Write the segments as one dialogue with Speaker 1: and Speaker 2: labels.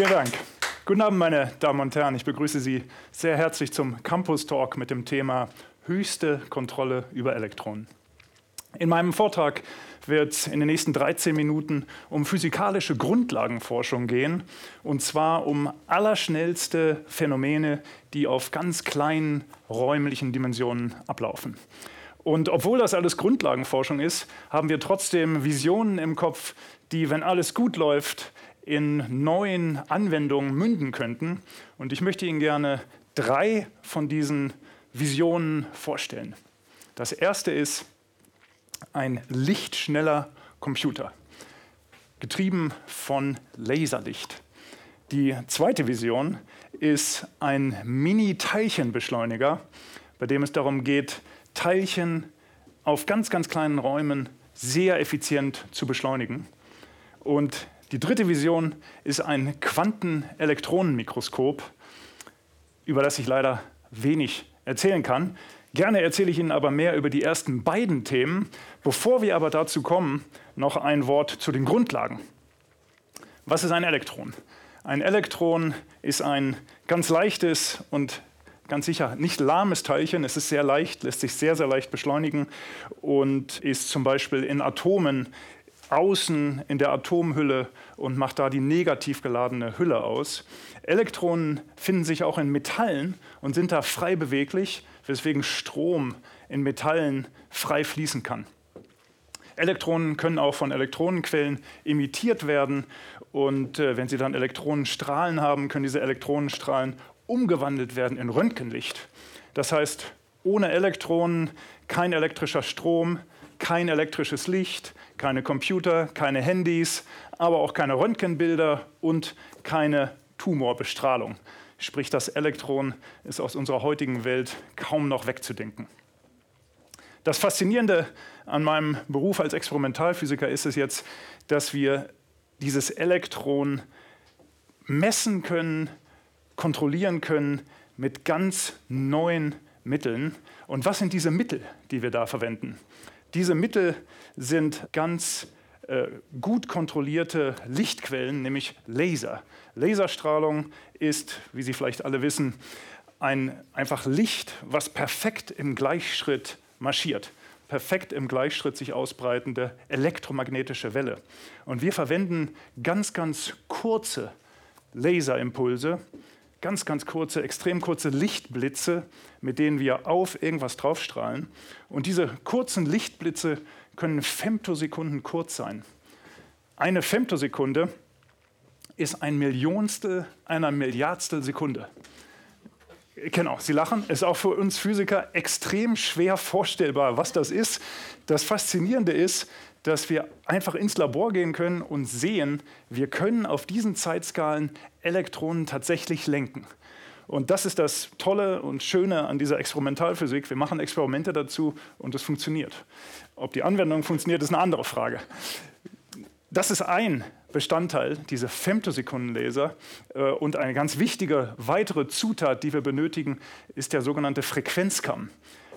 Speaker 1: Vielen Dank. Guten Abend, meine Damen und Herren. Ich begrüße Sie sehr herzlich zum Campus Talk mit dem Thema höchste Kontrolle über Elektronen. In meinem Vortrag wird es in den nächsten 13 Minuten um physikalische Grundlagenforschung gehen, und zwar um allerschnellste Phänomene, die auf ganz kleinen räumlichen Dimensionen ablaufen. Und obwohl das alles Grundlagenforschung ist, haben wir trotzdem Visionen im Kopf, die, wenn alles gut läuft, in neuen Anwendungen münden könnten. Und ich möchte Ihnen gerne drei von diesen Visionen vorstellen. Das erste ist ein lichtschneller Computer, getrieben von Laserlicht. Die zweite Vision ist ein Mini-Teilchenbeschleuniger, bei dem es darum geht, Teilchen auf ganz, ganz kleinen Räumen sehr effizient zu beschleunigen. Und die dritte Vision ist ein Quantenelektronenmikroskop, über das ich leider wenig erzählen kann. Gerne erzähle ich Ihnen aber mehr über die ersten beiden Themen. Bevor wir aber dazu kommen, noch ein Wort zu den Grundlagen. Was ist ein Elektron? Ein Elektron ist ein ganz leichtes und ganz sicher nicht lahmes Teilchen. Es ist sehr leicht, lässt sich sehr, sehr leicht beschleunigen und ist zum Beispiel in Atomen außen in der Atomhülle und macht da die negativ geladene Hülle aus. Elektronen finden sich auch in Metallen und sind da frei beweglich, weswegen Strom in Metallen frei fließen kann. Elektronen können auch von Elektronenquellen emittiert werden und äh, wenn sie dann Elektronenstrahlen haben, können diese Elektronenstrahlen umgewandelt werden in Röntgenlicht. Das heißt, ohne Elektronen kein elektrischer Strom, kein elektrisches Licht, keine Computer, keine Handys, aber auch keine Röntgenbilder und keine Tumorbestrahlung. Sprich, das Elektron ist aus unserer heutigen Welt kaum noch wegzudenken. Das Faszinierende an meinem Beruf als Experimentalphysiker ist es jetzt, dass wir dieses Elektron messen können, kontrollieren können mit ganz neuen Mitteln. Und was sind diese Mittel, die wir da verwenden? Diese Mittel sind ganz äh, gut kontrollierte Lichtquellen, nämlich Laser. Laserstrahlung ist, wie Sie vielleicht alle wissen, ein einfach Licht, was perfekt im Gleichschritt marschiert. Perfekt im Gleichschritt sich ausbreitende elektromagnetische Welle. Und wir verwenden ganz, ganz kurze Laserimpulse, ganz, ganz kurze, extrem kurze Lichtblitze, mit denen wir auf irgendwas draufstrahlen. Und diese kurzen Lichtblitze können Femtosekunden kurz sein. Eine Femtosekunde ist ein Millionstel einer Milliardstel Sekunde. Genau, Sie lachen. Ist auch für uns Physiker extrem schwer vorstellbar, was das ist. Das Faszinierende ist, dass wir einfach ins Labor gehen können und sehen, wir können auf diesen Zeitskalen Elektronen tatsächlich lenken. Und das ist das Tolle und Schöne an dieser Experimentalphysik. Wir machen Experimente dazu und es funktioniert. Ob die Anwendung funktioniert, ist eine andere Frage. Das ist ein Bestandteil, diese Femtosekundenlaser. Äh, und eine ganz wichtige weitere Zutat, die wir benötigen, ist der sogenannte Frequenzkamm.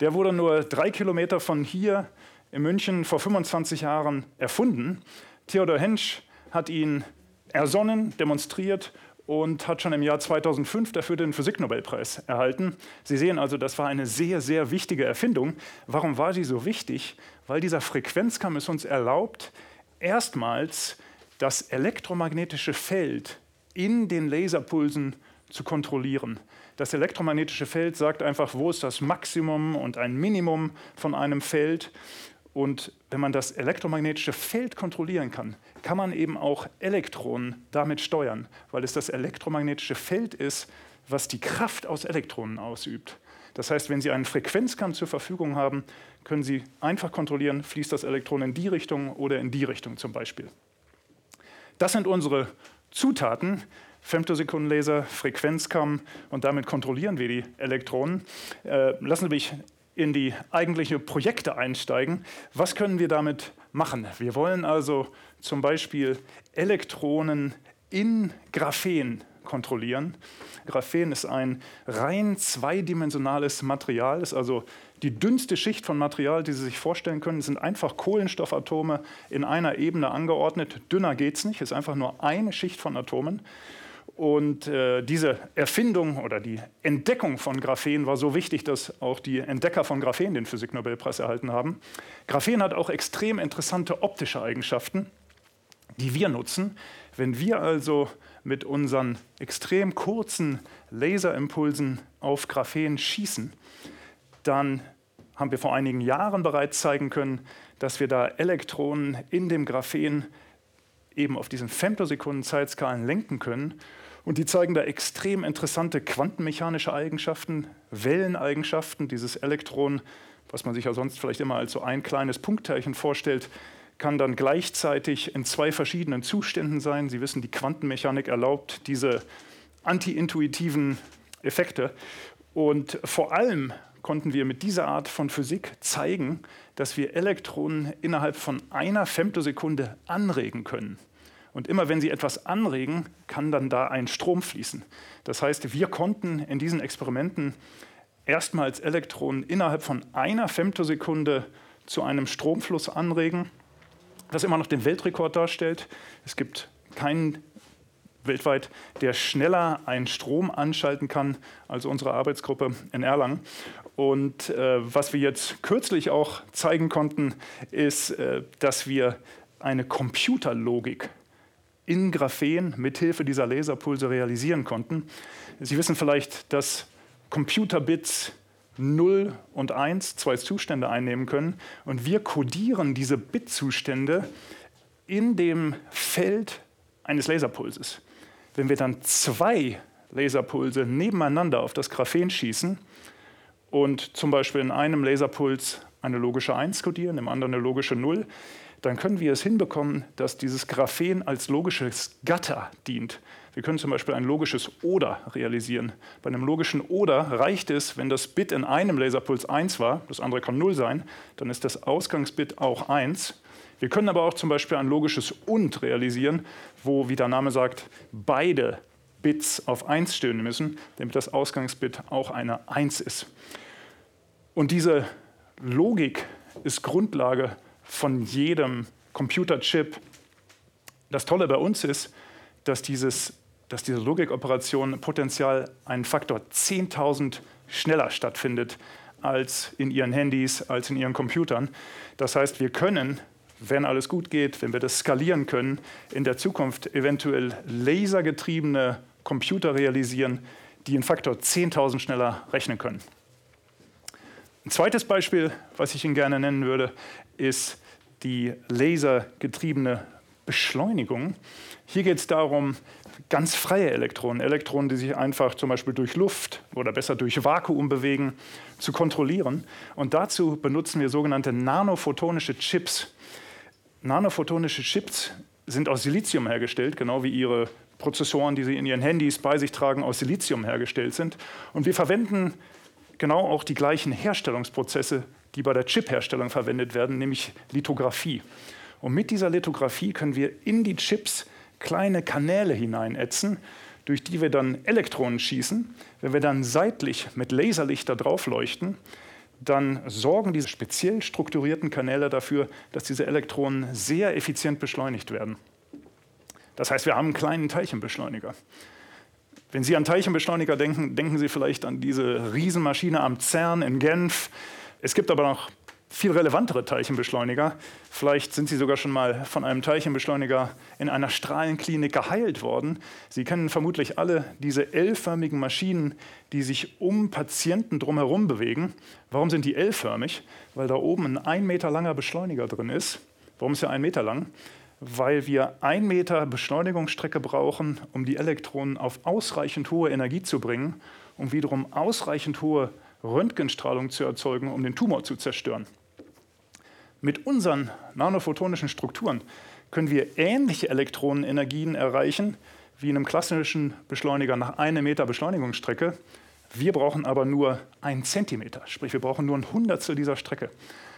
Speaker 1: Der wurde nur drei Kilometer von hier in München vor 25 Jahren erfunden. Theodor Hensch hat ihn ersonnen, demonstriert und hat schon im Jahr 2005 dafür den Physiknobelpreis erhalten. Sie sehen also, das war eine sehr, sehr wichtige Erfindung. Warum war sie so wichtig? Weil dieser Frequenzkamm es uns erlaubt, erstmals das elektromagnetische Feld in den Laserpulsen zu kontrollieren. Das elektromagnetische Feld sagt einfach, wo ist das Maximum und ein Minimum von einem Feld. Und wenn man das elektromagnetische Feld kontrollieren kann, kann man eben auch Elektronen damit steuern, weil es das elektromagnetische Feld ist, was die Kraft aus Elektronen ausübt. Das heißt, wenn Sie einen Frequenzkamm zur Verfügung haben, können Sie einfach kontrollieren, fließt das Elektron in die Richtung oder in die Richtung zum Beispiel. Das sind unsere Zutaten. Femtosekundenlaser, Frequenzkamm und damit kontrollieren wir die Elektronen. Äh, lassen Sie mich in die eigentlichen Projekte einsteigen. Was können wir damit machen? Wir wollen also zum Beispiel Elektronen in Graphen kontrollieren. Graphen ist ein rein zweidimensionales Material, ist also die dünnste Schicht von Material, die Sie sich vorstellen können. Sind einfach Kohlenstoffatome in einer Ebene angeordnet. Dünner geht es nicht, ist einfach nur eine Schicht von Atomen. Und äh, diese Erfindung oder die Entdeckung von Graphen war so wichtig, dass auch die Entdecker von Graphen den Physiknobelpreis erhalten haben. Graphen hat auch extrem interessante optische Eigenschaften, die wir nutzen. Wenn wir also mit unseren extrem kurzen Laserimpulsen auf Graphen schießen, dann haben wir vor einigen Jahren bereits zeigen können, dass wir da Elektronen in dem Graphen eben auf diesen Femtosekunden Zeitskalen lenken können. Und die zeigen da extrem interessante quantenmechanische Eigenschaften, Welleneigenschaften. Dieses Elektron, was man sich ja sonst vielleicht immer als so ein kleines Punktteilchen vorstellt, kann dann gleichzeitig in zwei verschiedenen Zuständen sein. Sie wissen, die Quantenmechanik erlaubt diese anti-intuitiven Effekte. Und vor allem konnten wir mit dieser Art von Physik zeigen, dass wir Elektronen innerhalb von einer Femtosekunde anregen können. Und immer wenn sie etwas anregen, kann dann da ein Strom fließen. Das heißt, wir konnten in diesen Experimenten erstmals Elektronen innerhalb von einer Femtosekunde zu einem Stromfluss anregen, was immer noch den Weltrekord darstellt. Es gibt keinen weltweit, der schneller einen Strom anschalten kann als unsere Arbeitsgruppe in Erlangen. Und äh, was wir jetzt kürzlich auch zeigen konnten, ist, äh, dass wir eine Computerlogik in Graphen mithilfe dieser Laserpulse realisieren konnten. Sie wissen vielleicht, dass Computerbits 0 und 1 zwei Zustände einnehmen können und wir kodieren diese Bitzustände in dem Feld eines Laserpulses. Wenn wir dann zwei Laserpulse nebeneinander auf das Graphen schießen, und zum Beispiel in einem Laserpuls eine logische 1 kodieren, im anderen eine logische 0, dann können wir es hinbekommen, dass dieses Graphen als logisches Gatter dient. Wir können zum Beispiel ein logisches Oder realisieren. Bei einem logischen Oder reicht es, wenn das Bit in einem Laserpuls 1 war, das andere kann 0 sein, dann ist das Ausgangsbit auch 1. Wir können aber auch zum Beispiel ein logisches Und realisieren, wo, wie der Name sagt, beide Bits auf 1 stehen müssen, damit das Ausgangsbit auch eine 1 ist. Und diese Logik ist Grundlage von jedem Computerchip. Das Tolle bei uns ist, dass, dieses, dass diese Logikoperation potenziell einen Faktor 10.000 schneller stattfindet als in Ihren Handys, als in Ihren Computern. Das heißt, wir können, wenn alles gut geht, wenn wir das skalieren können, in der Zukunft eventuell lasergetriebene Computer realisieren, die einen Faktor 10.000 schneller rechnen können. Ein zweites Beispiel, was ich Ihnen gerne nennen würde, ist die lasergetriebene Beschleunigung. Hier geht es darum, ganz freie Elektronen, Elektronen, die sich einfach zum Beispiel durch Luft oder besser durch Vakuum bewegen, zu kontrollieren. Und dazu benutzen wir sogenannte nanophotonische Chips. Nanophotonische Chips sind aus Silizium hergestellt, genau wie ihre Prozessoren, die Sie in Ihren Handys bei sich tragen, aus Silizium hergestellt sind. Und wir verwenden genau auch die gleichen Herstellungsprozesse, die bei der Chipherstellung verwendet werden, nämlich Lithografie. Und mit dieser Lithografie können wir in die Chips kleine Kanäle hineinätzen, durch die wir dann Elektronen schießen. Wenn wir dann seitlich mit Laserlichter drauf leuchten, dann sorgen diese speziell strukturierten Kanäle dafür, dass diese Elektronen sehr effizient beschleunigt werden. Das heißt, wir haben einen kleinen Teilchenbeschleuniger. Wenn Sie an Teilchenbeschleuniger denken, denken Sie vielleicht an diese Riesenmaschine am CERN in Genf. Es gibt aber noch viel relevantere Teilchenbeschleuniger. Vielleicht sind Sie sogar schon mal von einem Teilchenbeschleuniger in einer Strahlenklinik geheilt worden. Sie kennen vermutlich alle diese L-förmigen Maschinen, die sich um Patienten drumherum bewegen. Warum sind die L-förmig? Weil da oben ein ein Meter langer Beschleuniger drin ist. Warum ist er ein Meter lang? weil wir ein Meter Beschleunigungsstrecke brauchen, um die Elektronen auf ausreichend hohe Energie zu bringen, um wiederum ausreichend hohe Röntgenstrahlung zu erzeugen, um den Tumor zu zerstören. Mit unseren nanophotonischen Strukturen können wir ähnliche Elektronenenergien erreichen wie in einem klassischen Beschleuniger nach einem Meter Beschleunigungsstrecke. Wir brauchen aber nur einen Zentimeter, sprich wir brauchen nur ein Hundertstel dieser Strecke.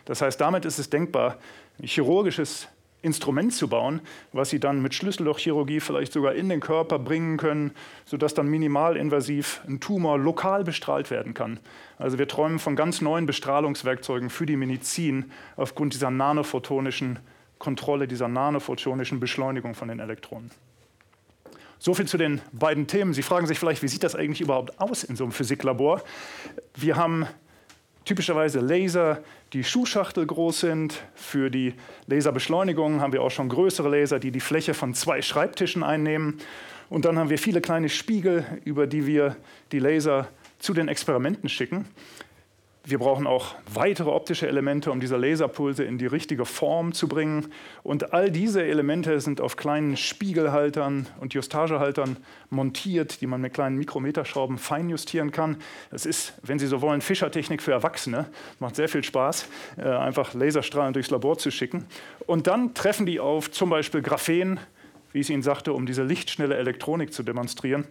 Speaker 1: Das heißt, damit ist es denkbar, ein chirurgisches Instrument zu bauen, was sie dann mit Schlüssellochchirurgie vielleicht sogar in den Körper bringen können, sodass dann minimalinvasiv ein Tumor lokal bestrahlt werden kann. Also wir träumen von ganz neuen Bestrahlungswerkzeugen für die Medizin aufgrund dieser nanophotonischen Kontrolle, dieser nanophotonischen Beschleunigung von den Elektronen. So viel zu den beiden Themen. Sie fragen sich vielleicht, wie sieht das eigentlich überhaupt aus in so einem Physiklabor? Wir haben typischerweise Laser, die Schuhschachtel groß sind. Für die Laserbeschleunigung haben wir auch schon größere Laser, die die Fläche von zwei Schreibtischen einnehmen. Und dann haben wir viele kleine Spiegel, über die wir die Laser zu den Experimenten schicken. Wir brauchen auch weitere optische Elemente, um diese Laserpulse in die richtige Form zu bringen. Und all diese Elemente sind auf kleinen Spiegelhaltern und Justagehaltern montiert, die man mit kleinen Mikrometerschrauben feinjustieren kann. Das ist, wenn Sie so wollen, Fischertechnik für Erwachsene. Macht sehr viel Spaß, äh, einfach Laserstrahlen durchs Labor zu schicken. Und dann treffen die auf zum Beispiel Graphen, wie ich Ihnen sagte, um diese lichtschnelle Elektronik zu demonstrieren.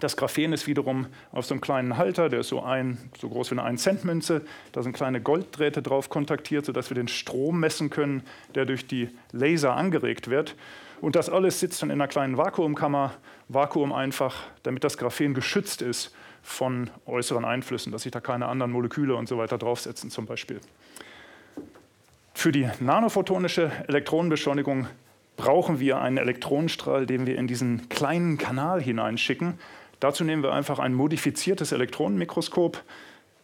Speaker 1: Das Graphen ist wiederum auf so einem kleinen Halter, der ist so, ein, so groß wie eine 1-Cent-Münze. Da sind kleine Golddrähte drauf kontaktiert, sodass wir den Strom messen können, der durch die Laser angeregt wird. Und das alles sitzt dann in einer kleinen Vakuumkammer, Vakuum einfach, damit das Graphen geschützt ist von äußeren Einflüssen, dass sich da keine anderen Moleküle und so weiter draufsetzen zum Beispiel. Für die nanophotonische Elektronenbeschleunigung brauchen wir einen Elektronenstrahl, den wir in diesen kleinen Kanal hineinschicken. Dazu nehmen wir einfach ein modifiziertes Elektronenmikroskop,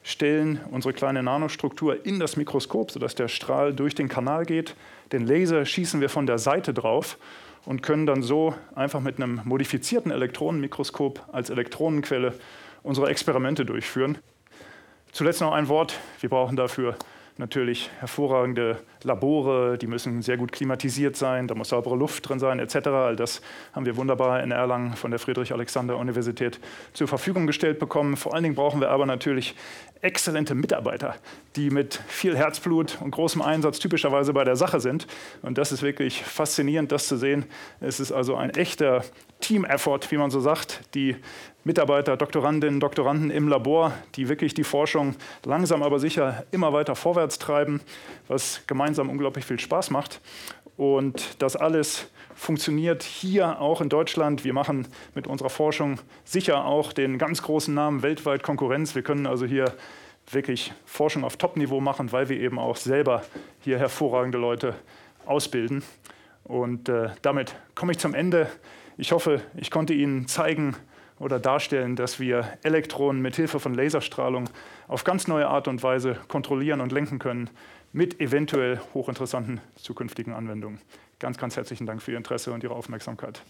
Speaker 1: stellen unsere kleine Nanostruktur in das Mikroskop, sodass der Strahl durch den Kanal geht. Den Laser schießen wir von der Seite drauf und können dann so einfach mit einem modifizierten Elektronenmikroskop als Elektronenquelle unsere Experimente durchführen. Zuletzt noch ein Wort. Wir brauchen dafür natürlich hervorragende Labore, die müssen sehr gut klimatisiert sein, da muss saubere Luft drin sein, etc. All das haben wir wunderbar in Erlangen von der Friedrich-Alexander-Universität zur Verfügung gestellt bekommen. Vor allen Dingen brauchen wir aber natürlich exzellente Mitarbeiter, die mit viel Herzblut und großem Einsatz typischerweise bei der Sache sind. Und das ist wirklich faszinierend, das zu sehen. Es ist also ein echter Team-Effort, wie man so sagt. Die Mitarbeiter, Doktorandinnen, Doktoranden im Labor, die wirklich die Forschung langsam aber sicher immer weiter vorwärts treiben, was gemeinsam unglaublich viel Spaß macht. Und das alles funktioniert hier auch in Deutschland. Wir machen mit unserer Forschung sicher auch den ganz großen Namen weltweit Konkurrenz. Wir können also hier wirklich Forschung auf Top-Niveau machen, weil wir eben auch selber hier hervorragende Leute ausbilden. Und äh, damit komme ich zum Ende. Ich hoffe, ich konnte Ihnen zeigen, oder darstellen, dass wir Elektronen mit Hilfe von Laserstrahlung auf ganz neue Art und Weise kontrollieren und lenken können mit eventuell hochinteressanten zukünftigen Anwendungen. Ganz, ganz herzlichen Dank für Ihr Interesse und Ihre Aufmerksamkeit.